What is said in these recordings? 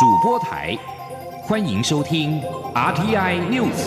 主播台，欢迎收听 RTI News。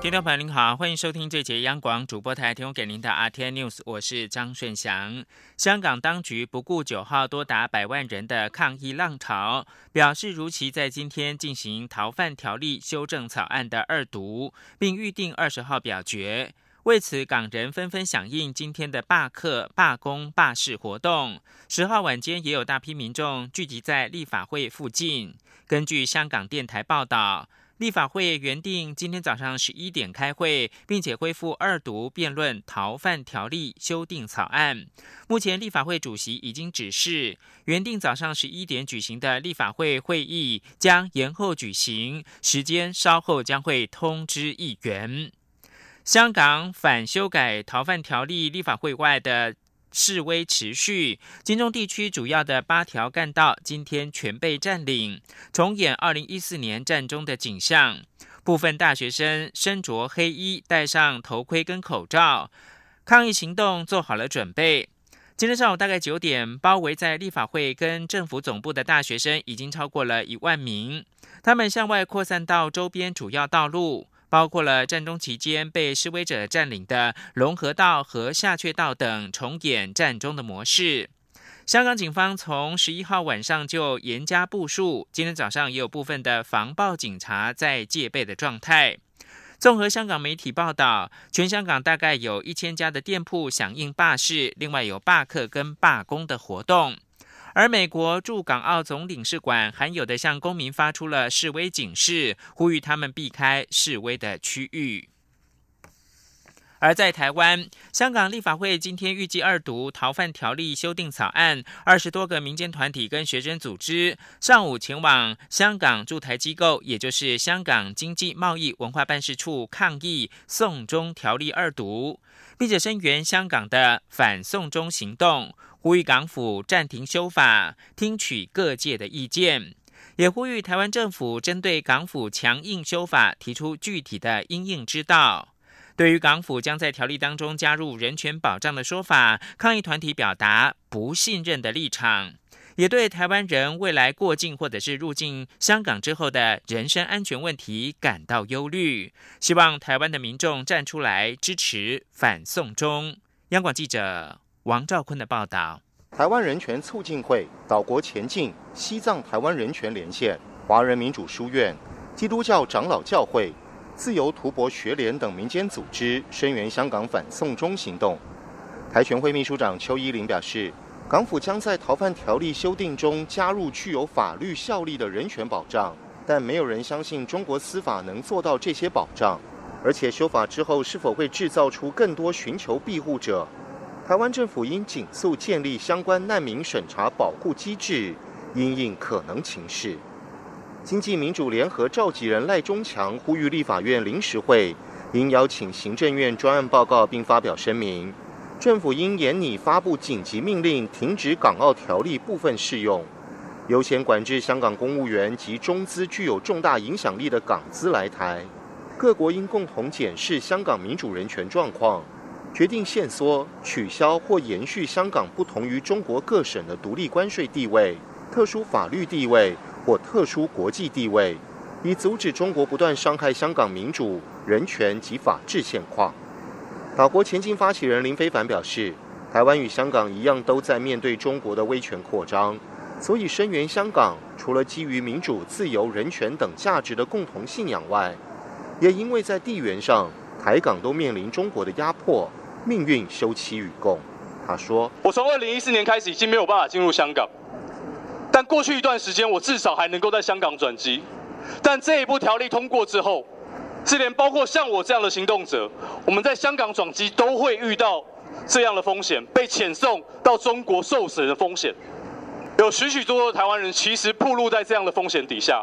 听众朋友您好，欢迎收听这节央广主播台提供给您的 RTI News，我是张顺祥。香港当局不顾九号多达百万人的抗议浪潮，表示如期在今天进行逃犯条例修正草案的二读，并预定二十号表决。为此，港人纷纷响应今天的罢课、罢工、罢市活动。十号晚间，也有大批民众聚集在立法会附近。根据香港电台报道。立法会原定今天早上十一点开会，并且恢复二读辩论逃犯条例修订草案。目前立法会主席已经指示，原定早上十一点举行的立法会会议将延后举行，时间稍后将会通知议员。香港反修改逃犯条例立法会外的。示威持续，金钟地区主要的八条干道今天全被占领，重演二零一四年战中的景象。部分大学生身着黑衣，戴上头盔跟口罩，抗议行动做好了准备。今天上午大概九点，包围在立法会跟政府总部的大学生已经超过了一万名，他们向外扩散到周边主要道路。包括了战争期间被示威者占领的龙河道和下阕道等，重演战中的模式。香港警方从十一号晚上就严加部署，今天早上也有部分的防暴警察在戒备的状态。综合香港媒体报道，全香港大概有一千家的店铺响应罢市，另外有罢课跟罢工的活动。而美国驻港澳总领事馆罕有的向公民发出了示威警示，呼吁他们避开示威的区域。而在台湾，香港立法会今天预计二读逃犯条例修订草案，二十多个民间团体跟学生组织上午前往香港驻台机构，也就是香港经济贸易文化办事处抗议“送中条例”二读，并且声援香港的反送中行动。呼吁港府暂停修法，听取各界的意见，也呼吁台湾政府针对港府强硬修法提出具体的应应之道。对于港府将在条例当中加入人权保障的说法，抗议团体表达不信任的立场，也对台湾人未来过境或者是入境香港之后的人身安全问题感到忧虑，希望台湾的民众站出来支持反送中。央广记者。王兆坤的报道：台湾人权促进会、岛国前进、西藏台湾人权连线、华人民主书院、基督教长老教会、自由图博学联等民间组织声援香港反送中行动。台全会秘书长邱依林表示，港府将在逃犯条例修订中加入具有法律效力的人权保障，但没有人相信中国司法能做到这些保障。而且修法之后是否会制造出更多寻求庇护者？台湾政府应紧速建立相关难民审查保护机制，因应可能情势。经济民主联合召集人赖中强呼吁立法院临时会应邀请行政院专案报告，并发表声明，政府应严拟发布紧急命令，停止港澳条例部分适用，优先管制香港公务员及中资具有重大影响力的港资来台。各国应共同检视香港民主人权状况。决定限缩、取消或延续香港不同于中国各省的独立关税地位、特殊法律地位或特殊国际地位，以阻止中国不断伤害香港民主、人权及法治现况。岛国前进发起人林非凡表示，台湾与香港一样，都在面对中国的威权扩张，所以声援香港，除了基于民主、自由、人权等价值的共同信仰外，也因为在地缘上，台港都面临中国的压迫。命运休戚与共，他说：“我从二零一四年开始已经没有办法进入香港，但过去一段时间我至少还能够在香港转机。但这一部条例通过之后，是连包括像我这样的行动者，我们在香港转机都会遇到这样的风险，被遣送到中国受审的风险。有许许多多的台湾人其实暴露在这样的风险底下。”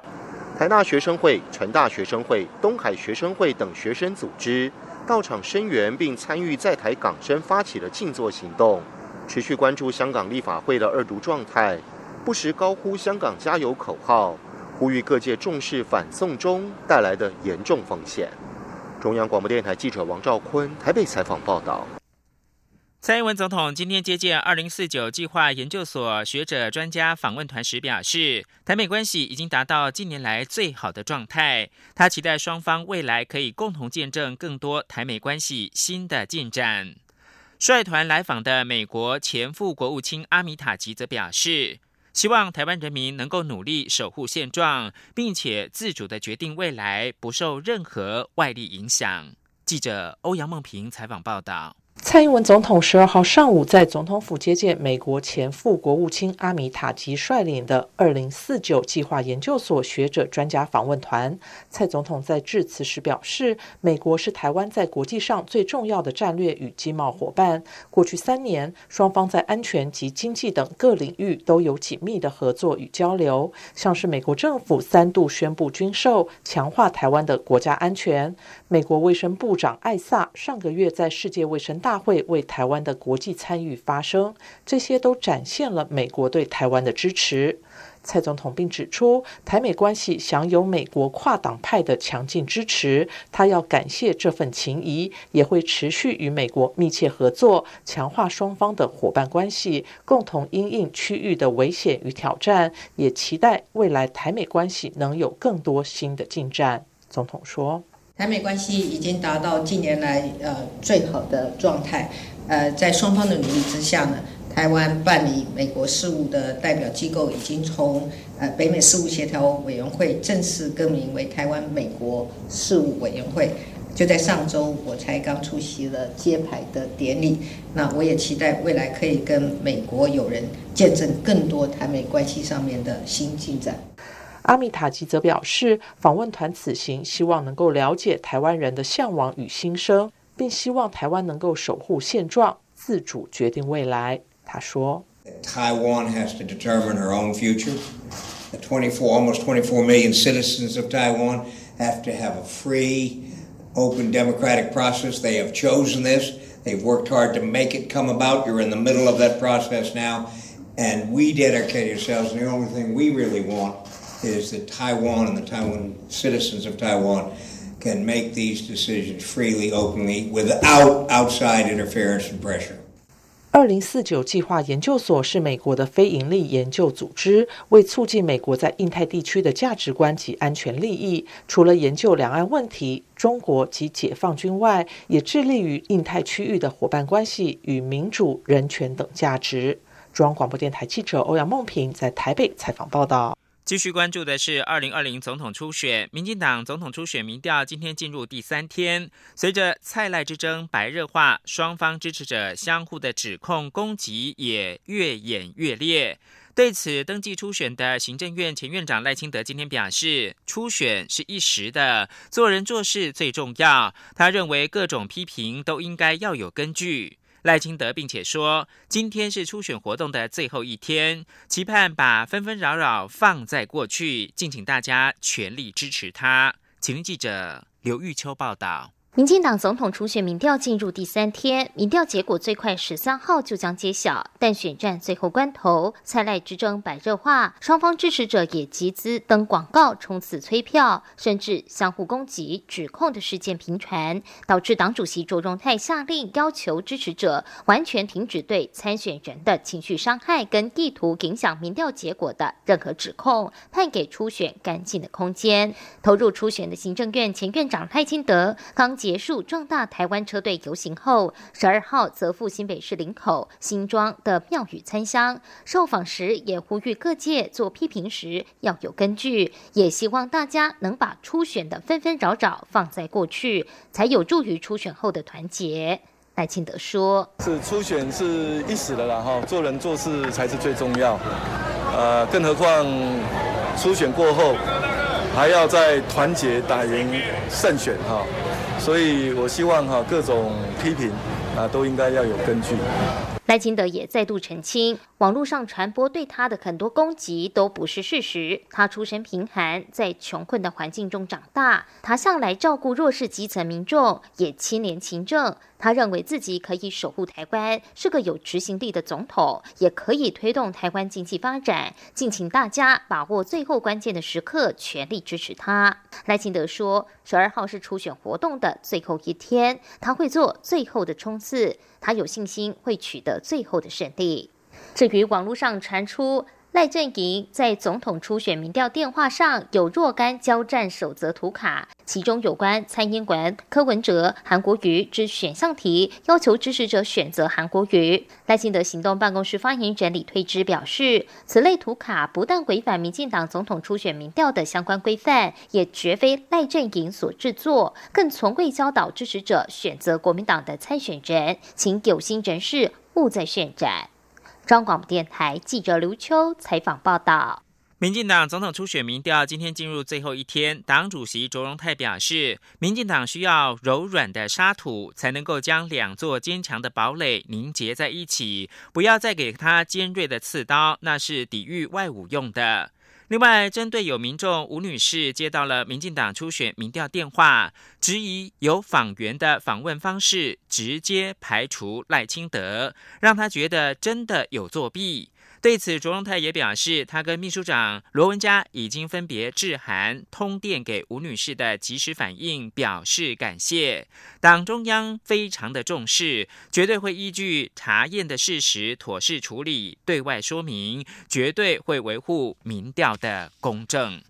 台大学生会、成大学生会、东海学生会等学生组织。到场声援并参与在台港生发起的静坐行动，持续关注香港立法会的二读状态，不时高呼“香港加油”口号，呼吁各界重视反送中带来的严重风险。中央广播电台记者王兆坤台北采访报道。蔡英文总统今天接见二零四九计划研究所学者专家访问团时表示，台美关系已经达到近年来最好的状态。他期待双方未来可以共同见证更多台美关系新的进展。率团来访的美国前副国务卿阿米塔吉则表示，希望台湾人民能够努力守护现状，并且自主的决定未来，不受任何外力影响。记者欧阳梦平采访报道。蔡英文总统十二号上午在总统府接见美国前副国务卿阿米塔吉率领的二零四九计划研究所学者专家访问团。蔡总统在致辞时表示，美国是台湾在国际上最重要的战略与经贸伙伴。过去三年，双方在安全及经济等各领域都有紧密的合作与交流。像是美国政府三度宣布军售，强化台湾的国家安全。美国卫生部长艾萨上个月在世界卫生大会为台湾的国际参与发声，这些都展现了美国对台湾的支持。蔡总统并指出，台美关系享有美国跨党派的强劲支持，他要感谢这份情谊，也会持续与美国密切合作，强化双方的伙伴关系，共同因应区域的危险与挑战，也期待未来台美关系能有更多新的进展。总统说。台美关系已经达到近年来呃最好的状态，呃，在双方的努力之下呢，台湾办理美国事务的代表机构已经从呃北美事务协调委员会正式更名为台湾美国事务委员会。就在上周，我才刚出席了揭牌的典礼。那我也期待未来可以跟美国友人见证更多台美关系上面的新进展。阿米塔吉则表示，访问团此行希望能够了解台湾人的向往与心声，并希望台湾能够守护现状，自主决定未来。他说：“Taiwan has to determine her own future. The 24, almost 24 million citizens of Taiwan have to have a free, open, democratic process. They have chosen this. They've worked hard to make it come about. You're in the middle of that process now, and we dedicate ourselves. And the only thing we really want.” is that Taiwan and the Taiwan citizens of Taiwan can make these decisions freely, openly, without outside interference and pressure. 二零四九计划研究所是美国的非营利研究组织，为促进美国在印太地区的价值观及安全利益，除了研究两岸问题、中国及解放军外，也致力于印太区域的伙伴关系与民主、人权等价值。中央广播电台记者欧阳梦平在台北采访报道。继续关注的是二零二零总统初选，民进党总统初选民调今天进入第三天，随着蔡赖之争白热化，双方支持者相互的指控攻击也越演越烈。对此，登记初选的行政院前院长赖清德今天表示，初选是一时的，做人做事最重要。他认为各种批评都应该要有根据。赖清德并且说，今天是初选活动的最后一天，期盼把纷纷扰扰放在过去，敬请大家全力支持他。请听记者刘玉秋报道。民进党总统初选民调进入第三天，民调结果最快十三号就将揭晓。但选战最后关头，蔡赖之争白热化，双方支持者也集资登广告冲刺催票，甚至相互攻击、指控的事件频传，导致党主席卓荣泰下令要求支持者完全停止对参选人的情绪伤害跟意图影响民调结果的任何指控，判给初选干净的空间。投入初选的行政院前院长赖清德刚。结束壮大台湾车队游行后，十二号则赴新北市林口新庄的庙宇参香。受访时也呼吁各界做批评时要有根据，也希望大家能把初选的纷纷扰扰放在过去，才有助于初选后的团结。赖清德说：“是初选是一时的啦，哈，做人做事才是最重要。呃，更何况初选过后还要再团结打赢胜选，哈。”所以，我希望哈各种批评啊都应该要有根据。赖清德也再度澄清，网络上传播对他的很多攻击都不是事实。他出身贫寒，在穷困的环境中长大，他向来照顾弱势基层民众，也亲廉勤政。他认为自己可以守护台湾，是个有执行力的总统，也可以推动台湾经济发展。敬请大家把握最后关键的时刻，全力支持他。赖清德说，十二号是初选活动的最后一天，他会做最后的冲刺，他有信心会取得最后的胜利。至于网络上传出。赖阵营在总统初选民调电话上有若干交战守则图卡，其中有关蔡英文、柯文哲、韩国瑜之选项题，要求支持者选择韩国瑜。赖清德行动办公室发言人李推之表示，此类图卡不但违反民进党总统初选民调的相关规范，也绝非赖阵营所制作，更从未教导支持者选择国民党的参选人，请有心人士勿再渲染。中广电台记者刘秋采访报道：民进党总统初选民调今天进入最后一天，党主席卓荣泰表示，民进党需要柔软的沙土，才能够将两座坚强的堡垒凝结在一起，不要再给他尖锐的刺刀，那是抵御外侮用的。另外，针对有民众吴女士接到了民进党初选民调电话，质疑有访员的访问方式直接排除赖清德，让她觉得真的有作弊。对此，卓荣泰也表示，他跟秘书长罗文嘉已经分别致函、通电给吴女士的及时反应表示感谢。党中央非常的重视，绝对会依据查验的事实妥善处理，对外说明，绝对会维护民调的公正。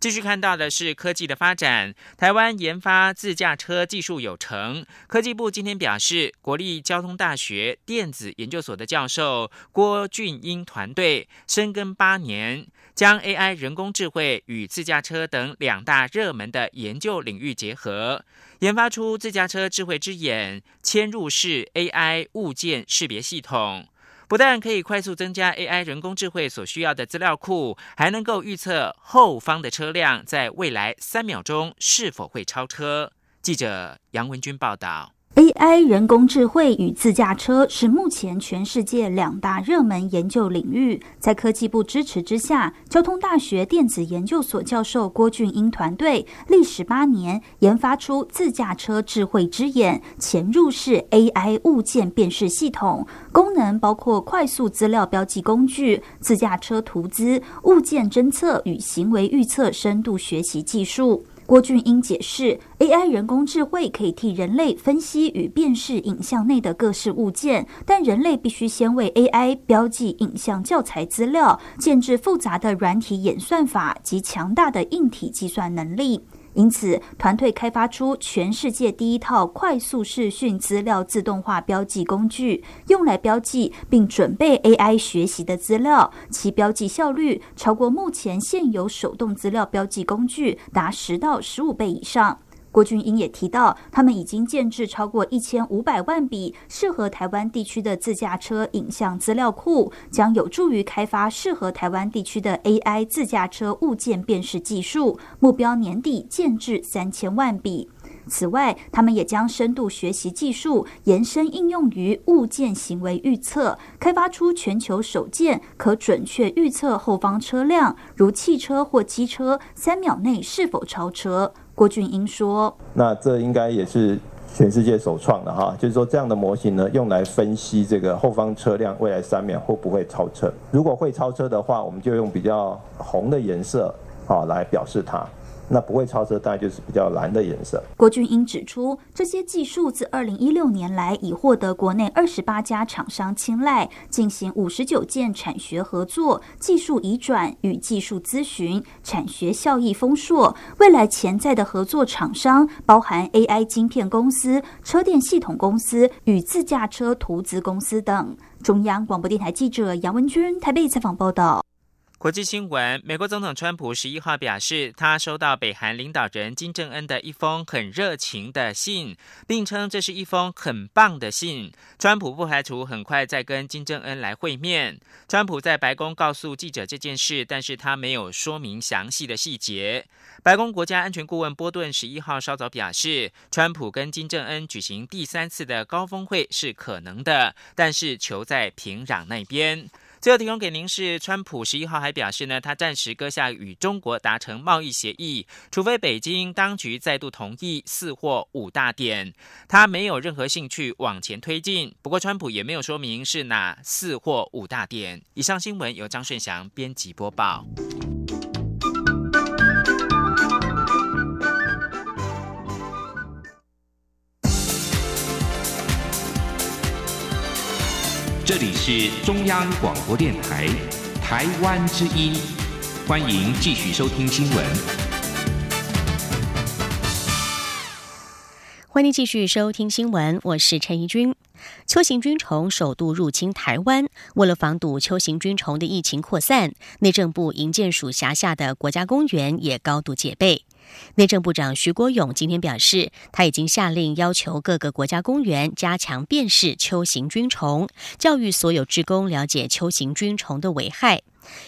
继续看到的是科技的发展。台湾研发自驾车技术有成。科技部今天表示，国立交通大学电子研究所的教授郭俊英团队深耕八年，将 AI 人工智慧与自驾车等两大热门的研究领域结合，研发出自驾车智慧之眼嵌入式 AI 物件识别系统。不但可以快速增加 AI 人工智慧所需要的资料库，还能够预测后方的车辆在未来三秒钟是否会超车。记者杨文军报道。AI 人工智慧与自驾车是目前全世界两大热门研究领域。在科技部支持之下，交通大学电子研究所教授郭俊英团队历时八年，研发出自驾车智慧之眼潜入式 AI 物件辨识系统，功能包括快速资料标记工具、自驾车图资、物件侦测与行为预测深度学习技术。郭俊英解释，AI 人工智慧可以替人类分析与辨识影像内的各式物件，但人类必须先为 AI 标记影像教材资料，建置复杂的软体演算法及强大的硬体计算能力。因此，团队开发出全世界第一套快速视讯资料自动化标记工具，用来标记并准备 AI 学习的资料，其标记效率超过目前现有手动资料标记工具达十到十五倍以上。郭俊英也提到，他们已经建制超过一千五百万笔适合台湾地区的自驾车影像资料库，将有助于开发适合台湾地区的 AI 自驾车物件辨识技术，目标年底建制三千万笔。此外，他们也将深度学习技术延伸应用于物件行为预测，开发出全球首件可准确预测后方车辆，如汽车或机车，三秒内是否超车。郭俊英说：“那这应该也是全世界首创的哈，就是说这样的模型呢，用来分析这个后方车辆未来三秒会不会超车。如果会超车的话，我们就用比较红的颜色啊来表示它。”那不会超车，大概就是比较蓝的颜色。郭俊英指出，这些技术自二零一六年来已获得国内二十八家厂商青睐，进行五十九件产学合作、技术移转与技术咨询，产学效益丰硕。未来潜在的合作厂商包含 AI 晶片公司、车电系统公司与自驾车图资公司等。中央广播电台记者杨文君台北采访报道。国际新闻：美国总统川普十一号表示，他收到北韩领导人金正恩的一封很热情的信，并称这是一封很棒的信。川普不排除很快再跟金正恩来会面。川普在白宫告诉记者这件事，但是他没有说明详细的细节。白宫国家安全顾问波顿十一号稍早表示，川普跟金正恩举行第三次的高峰会是可能的，但是求在平壤那边。最后提供给您是，川普十一号还表示呢，他暂时搁下与中国达成贸易协议，除非北京当局再度同意四或五大点，他没有任何兴趣往前推进。不过，川普也没有说明是哪四或五大点。以上新闻由张顺祥编辑播报。这里是中央广播电台台湾之音，欢迎继续收听新闻。欢迎继续收听新闻，我是陈怡君。秋行军虫首度入侵台湾，为了防堵秋行军虫的疫情扩散，内政部营建署辖下的国家公园也高度戒备。内政部长徐国勇今天表示，他已经下令要求各个国家公园加强辨识秋行菌虫，教育所有职工了解秋行菌虫的危害。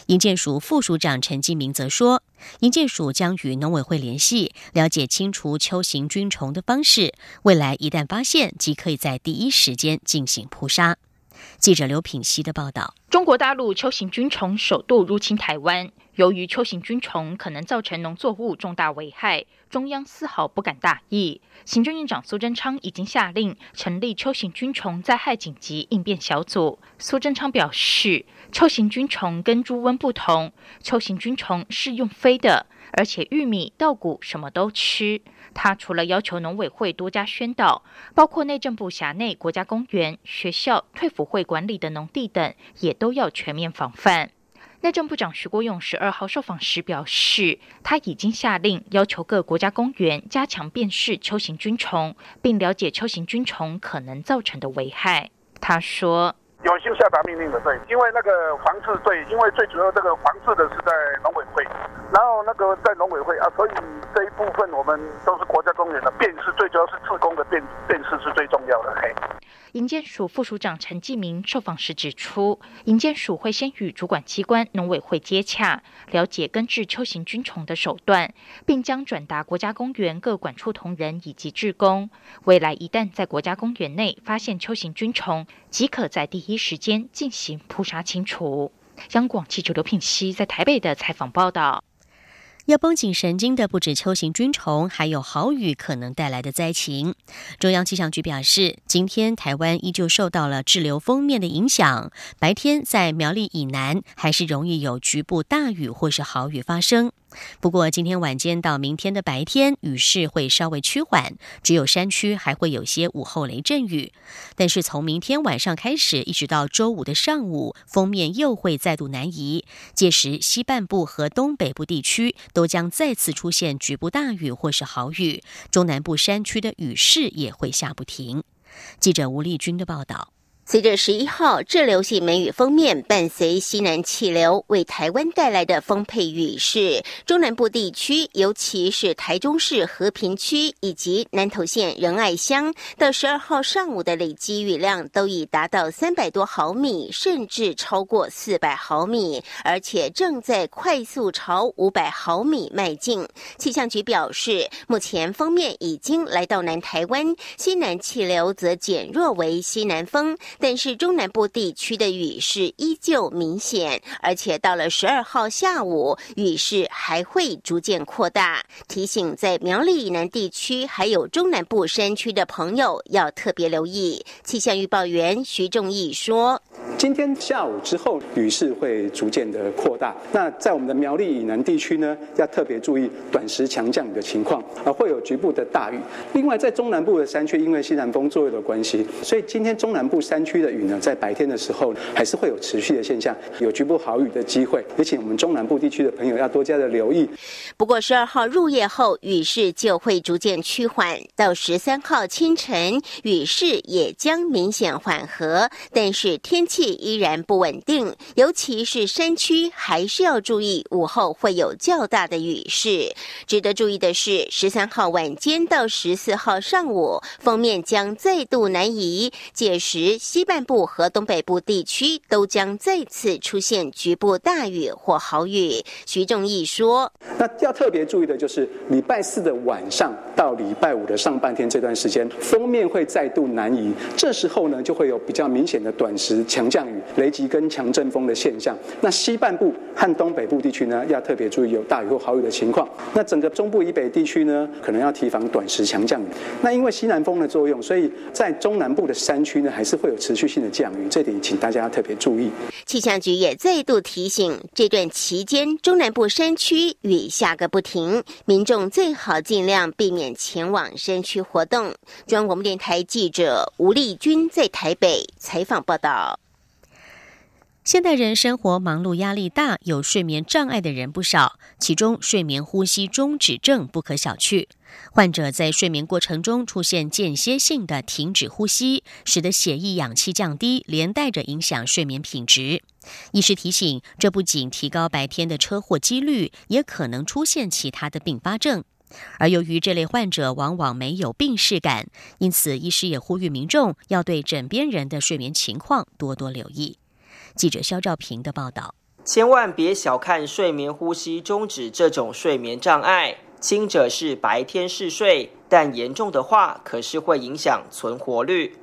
营建署副署长陈继明则说，营建署将与农委会联系，了解清除秋行菌虫的方式，未来一旦发现，即可以在第一时间进行扑杀。记者刘品熙的报道：中国大陆秋行菌虫首度入侵台湾。由于秋行菌虫可能造成农作物重大危害，中央丝毫不敢大意。行政院长苏贞昌已经下令成立秋行菌虫灾害紧急应变小组。苏贞昌表示，秋行菌虫跟猪瘟不同，秋行菌虫是用飞的，而且玉米、稻谷什么都吃。他除了要求农委会多加宣导，包括内政部辖内国家公园、学校、退辅会管理的农地等，也都要全面防范。内政部长徐国勇十二号受访时表示，他已经下令要求各国家公园加强辨识秋行菌虫，并了解秋行菌虫可能造成的危害。他说。有幸下达命令的，对，因为那个防治对，因为最主要这个防治的是在农委会，然后那个在农委会啊，所以这一部分我们都是国家公园的辨识，最主要是自工的辨辨识是最重要的。嘿，营建署副署长陈继明受访时指出，营建署会先与主管机关农委会接洽，了解根治秋行菌虫的手段，并将转达国家公园各管处同仁以及志工。未来一旦在国家公园内发现秋行菌虫，即可在第一时间进行扑杀清除。央广记者刘品熙在台北的采访报道。要绷紧神经的不止秋行菌虫，还有豪雨可能带来的灾情。中央气象局表示，今天台湾依旧受到了滞留封面的影响，白天在苗栗以南还是容易有局部大雨或是豪雨发生。不过，今天晚间到明天的白天，雨势会稍微趋缓，只有山区还会有些午后雷阵雨。但是从明天晚上开始，一直到周五的上午，封面又会再度南移，届时西半部和东北部地区都将再次出现局部大雨或是豪雨，中南部山区的雨势也会下不停。记者吴丽君的报道。随着十一号滞留性梅雨封面伴随西南气流为台湾带来的丰沛雨势，中南部地区，尤其是台中市和平区以及南投县仁爱乡，到十二号上午的累积雨量都已达到三百多毫米，甚至超过四百毫米，而且正在快速朝五百毫米迈进。气象局表示，目前封面已经来到南台湾，西南气流则减弱为西南风。但是中南部地区的雨势依旧明显，而且到了十二号下午，雨势还会逐渐扩大。提醒在苗栗以南地区还有中南部山区的朋友要特别留意。气象预报员徐仲义说：“今天下午之后，雨势会逐渐的扩大。那在我们的苗栗以南地区呢，要特别注意短时强降雨的情况，啊，会有局部的大雨。另外，在中南部的山区，因为西南风作用的关系，所以今天中南部山区。区的雨呢，在白天的时候还是会有持续的现象，有局部豪雨的机会，也请我们中南部地区的朋友要多加的留意。不过十二号入夜后，雨势就会逐渐趋缓，到十三号清晨，雨势也将明显缓和，但是天气依然不稳定，尤其是山区还是要注意午后会有较大的雨势。值得注意的是，十三号晚间到十四号上午，封面将再度南移，届时。西半部和东北部地区都将再次出现局部大雨或豪雨。徐仲义说：“那要特别注意的就是礼拜四的晚上到礼拜五的上半天这段时间，封面会再度南移，这时候呢就会有比较明显的短时强降。”雨、雷击跟强阵风的现象。那西半部和东北部地区呢，要特别注意有大雨或豪雨的情况。那整个中部以北地区呢，可能要提防短时强降雨。那因为西南风的作用，所以在中南部的山区呢，还是会有持续性的降雨，这点请大家特别注意。气象局也再度提醒，这段期间中南部山区雨下个不停，民众最好尽量避免前往山区活动。中央广播电台记者吴丽君在台北采访报道。现代人生活忙碌、压力大，有睡眠障碍的人不少，其中睡眠呼吸中止症不可小觑。患者在睡眠过程中出现间歇性的停止呼吸，使得血液氧气降低，连带着影响睡眠品质。医师提醒，这不仅提高白天的车祸几率，也可能出现其他的并发症。而由于这类患者往往没有病逝感，因此医师也呼吁民众要对枕边人的睡眠情况多多留意。记者肖兆平的报道：千万别小看睡眠呼吸中止这种睡眠障碍，轻者是白天嗜睡，但严重的话可是会影响存活率。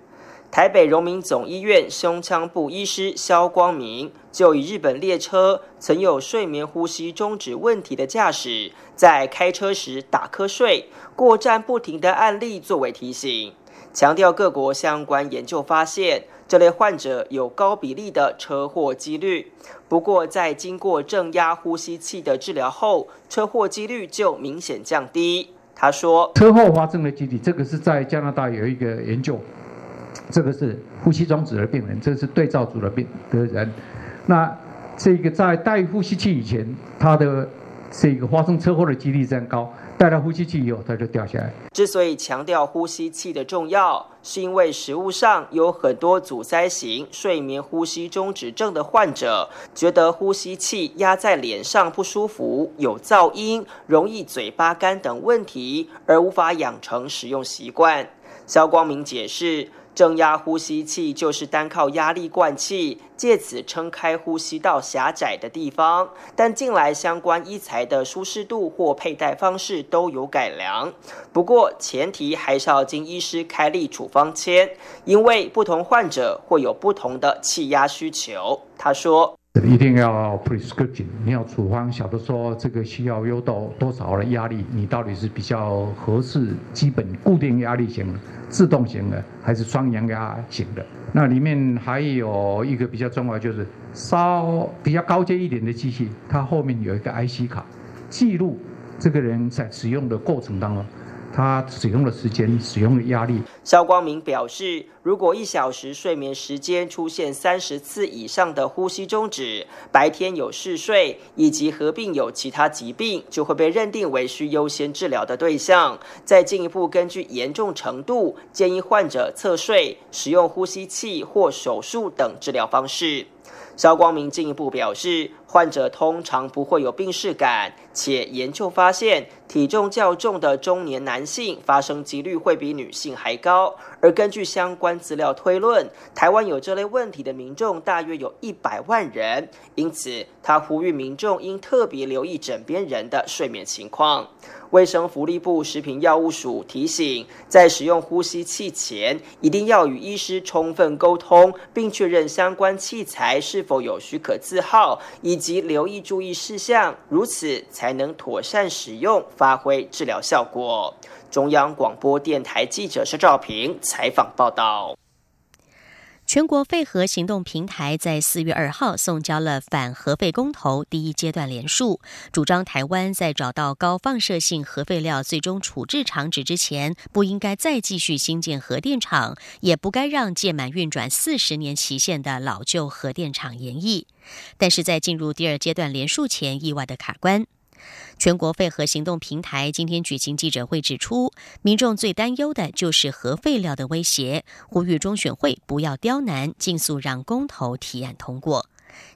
台北荣民总医院胸腔部医师肖光明就以日本列车曾有睡眠呼吸中止问题的驾驶在开车时打瞌睡、过站不停的案例作为提醒，强调各国相关研究发现。这类患者有高比例的车祸几率，不过在经过正压呼吸器的治疗后，车祸几率就明显降低。他说：“车祸发生的几率，这个是在加拿大有一个研究，这个是呼吸装置的病人，这是对照组的病的人。那这个在戴呼吸器以前，他的这个发生车祸的几率增高。”戴了呼吸器以后，它就掉下来。之所以强调呼吸器的重要，是因为食物上有很多阻塞型睡眠呼吸中止症的患者，觉得呼吸器压在脸上不舒服、有噪音、容易嘴巴干等问题，而无法养成使用习惯。肖光明解释。正压呼吸器就是单靠压力灌气，借此撑开呼吸道狭窄的地方。但近来相关医材的舒适度或佩戴方式都有改良，不过前提还是要经医师开立处方签，因为不同患者会有不同的气压需求。他说。一定要 prescription，你要处方，晓得说这个需要用到多少的压力，你到底是比较合适基本固定压力型的、自动型的，还是双阳压型的？那里面还有一个比较重要，就是稍比较高阶一点的机器，它后面有一个 IC 卡，记录这个人在使用的过程当中。他使用的时间、使用的压力。肖光明表示，如果一小时睡眠时间出现三十次以上的呼吸中止，白天有嗜睡，以及合并有其他疾病，就会被认定为需优先治疗的对象。再进一步根据严重程度，建议患者侧睡、使用呼吸器或手术等治疗方式。肖光明进一步表示，患者通常不会有病逝感，且研究发现，体重较重的中年男性发生几率会比女性还高。而根据相关资料推论，台湾有这类问题的民众大约有一百万人，因此他呼吁民众应特别留意枕边人的睡眠情况。卫生福利部食品药物署提醒，在使用呼吸器前，一定要与医师充分沟通，并确认相关器材是否有许可字号，以及留意注意事项，如此才能妥善使用，发挥治疗效果。中央广播电台记者施兆平采访报道。全国废核行动平台在四月二号送交了反核废公投第一阶段联署，主张台湾在找到高放射性核废料最终处置场址之前，不应该再继续新建核电厂，也不该让届满运转四十年期限的老旧核电厂延役。但是在进入第二阶段联署前，意外的卡关。全国废核行动平台今天举行记者会，指出民众最担忧的就是核废料的威胁，呼吁中选会不要刁难，尽速让公投提案通过。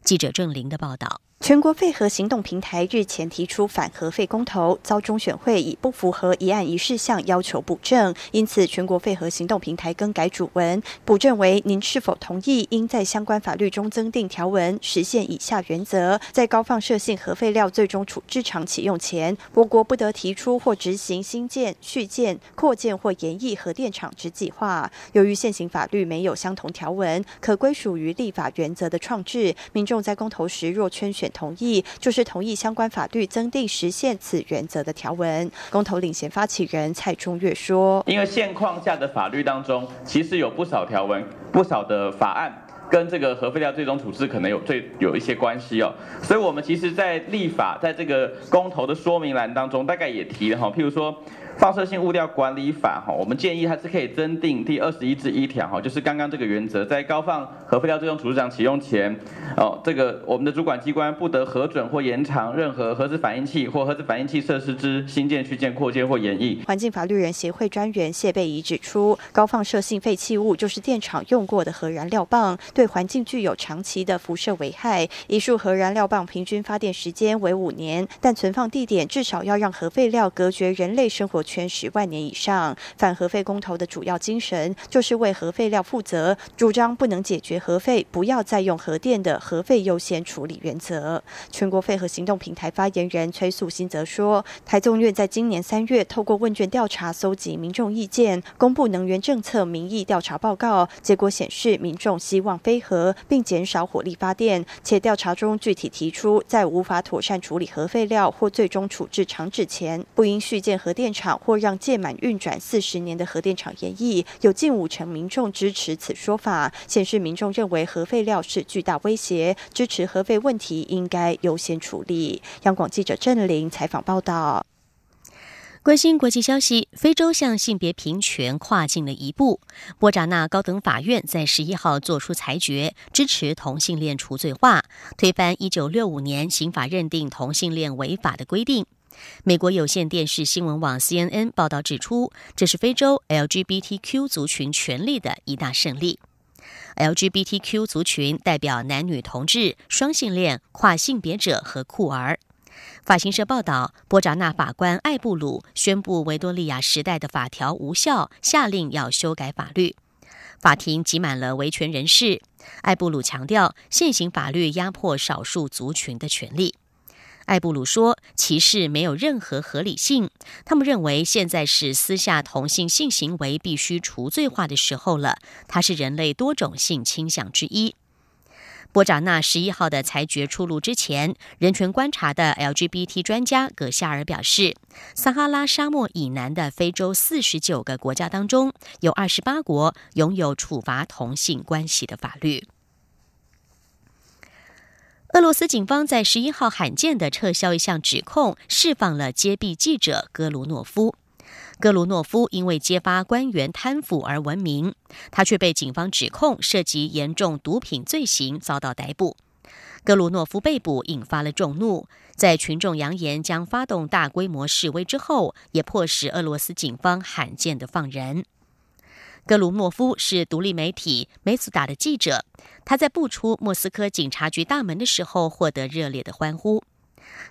记者郑玲的报道。全国废核行动平台日前提出反核废公投，遭中选会以不符合一案一事项要求补正，因此全国废核行动平台更改主文，补正为：您是否同意应在相关法律中增订条文，实现以下原则：在高放射性核废料最终处置场启用前，我国不得提出或执行新建、续建、扩建或延役核电厂之计划。由于现行法律没有相同条文，可归属于立法原则的创制，民众在公投时若圈选。同意就是同意相关法律增订实现此原则的条文。公投领衔发起人蔡中岳说：“因为现况下的法律当中，其实有不少条文、不少的法案跟这个核废料最终处置可能有最有一些关系哦。所以我们其实，在立法在这个公投的说明栏当中，大概也提了哈，譬如说。”放射性物料管理法哈，我们建议它是可以增订第二十一至一条哈，就是刚刚这个原则，在高放核废料最终处置场启用前，哦，这个我们的主管机关不得核准或延长任何核子反应器或核子反应器设施之新建、续建、扩建或延役。环境法律人协会专员谢贝仪指出，高放射性废弃物就是电厂用过的核燃料棒，对环境具有长期的辐射危害。一束核燃料棒平均发电时间为五年，但存放地点至少要让核废料隔绝人类生活。圈十万年以上，反核废公投的主要精神就是为核废料负责，主张不能解决核废，不要再用核电的核废优先处理原则。全国废核行动平台发言人崔素新则说，台中院在今年三月透过问卷调查搜集民众意见，公布能源政策民意调查报告，结果显示民众希望非核，并减少火力发电，且调查中具体提出，在无法妥善处理核废料或最终处置厂址前，不应续建核电厂。或让届满运转四十年的核电厂延役，有近五成民众支持此说法，显示民众认为核废料是巨大威胁，支持核废问题应该优先处理。央广记者郑玲采访报道。关心国际消息，非洲向性别平权跨进了一步。波扎纳高等法院在十一号作出裁决，支持同性恋除罪化，推翻一九六五年刑法认定同性恋违法的规定。美国有线电视新闻网 CNN 报道指出，这是非洲 LGBTQ 族群权利的一大胜利。LGBTQ 族群代表男女同志、双性恋、跨性别者和酷儿。法新社报道，波扎纳法官艾布鲁宣布维多利亚时代的法条无效，下令要修改法律。法庭挤满了维权人士。艾布鲁强调，现行法律压迫少数族群的权利。艾布鲁说：“歧视没有任何合理性。他们认为现在是私下同性性行为必须除罪化的时候了。它是人类多种性倾向之一。”波扎纳十一号的裁决出炉之前，人权观察的 LGBT 专家葛夏尔表示，撒哈拉沙漠以南的非洲四十九个国家当中，有二十八国拥有处罚同性关系的法律。俄罗斯警方在十一号罕见的撤销一项指控，释放了揭弊记者戈卢诺夫。戈卢诺夫因为揭发官员贪腐而闻名，他却被警方指控涉及严重毒品罪行，遭到逮捕。戈卢诺夫被捕引发了众怒，在群众扬言将发动大规模示威之后，也迫使俄罗斯警方罕见的放人。格鲁诺夫是独立媒体梅斯达的记者。他在步出莫斯科警察局大门的时候，获得热烈的欢呼。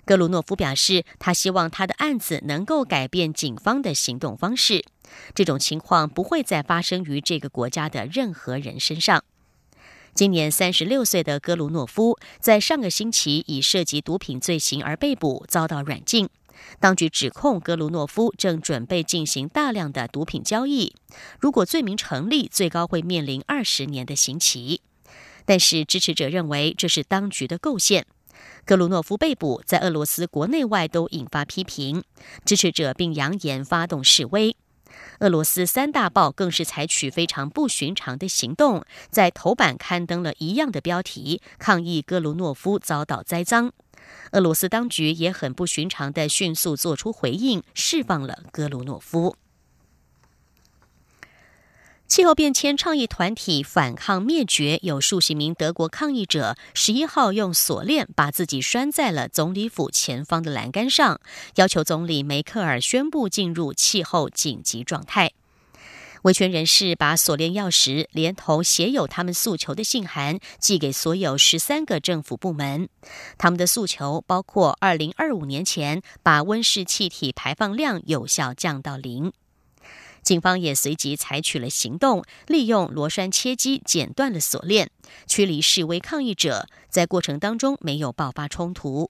格鲁诺夫表示，他希望他的案子能够改变警方的行动方式。这种情况不会再发生于这个国家的任何人身上。今年三十六岁的格鲁诺夫在上个星期以涉及毒品罪行而被捕，遭到软禁。当局指控格鲁诺夫正准备进行大量的毒品交易，如果罪名成立，最高会面临二十年的刑期。但是支持者认为这是当局的构陷。格鲁诺夫被捕，在俄罗斯国内外都引发批评，支持者并扬言发动示威。俄罗斯三大报更是采取非常不寻常的行动，在头版刊登了一样的标题，抗议格鲁诺夫遭到栽赃。俄罗斯当局也很不寻常的迅速做出回应，释放了格鲁诺夫。气候变迁倡议团体反抗灭绝，有数十名德国抗议者十一号用锁链把自己拴在了总理府前方的栏杆上，要求总理梅克尔宣布进入气候紧急状态。维权人士把锁链钥匙连同写有他们诉求的信函寄给所有十三个政府部门。他们的诉求包括：二零二五年前把温室气体排放量有效降到零。警方也随即采取了行动，利用螺栓切机剪断了锁链，驱离示威抗议者。在过程当中没有爆发冲突。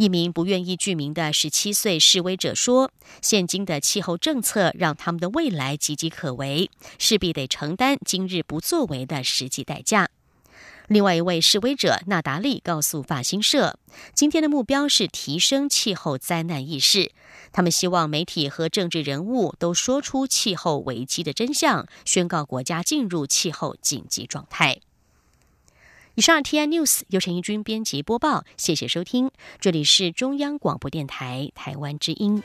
一名不愿意具名的十七岁示威者说：“现今的气候政策让他们的未来岌岌可危，势必得承担今日不作为的实际代价。”另外一位示威者纳达利告诉法新社：“今天的目标是提升气候灾难意识。他们希望媒体和政治人物都说出气候危机的真相，宣告国家进入气候紧急状态。”以上 T I News 由陈义军编辑播报，谢谢收听，这里是中央广播电台台湾之音。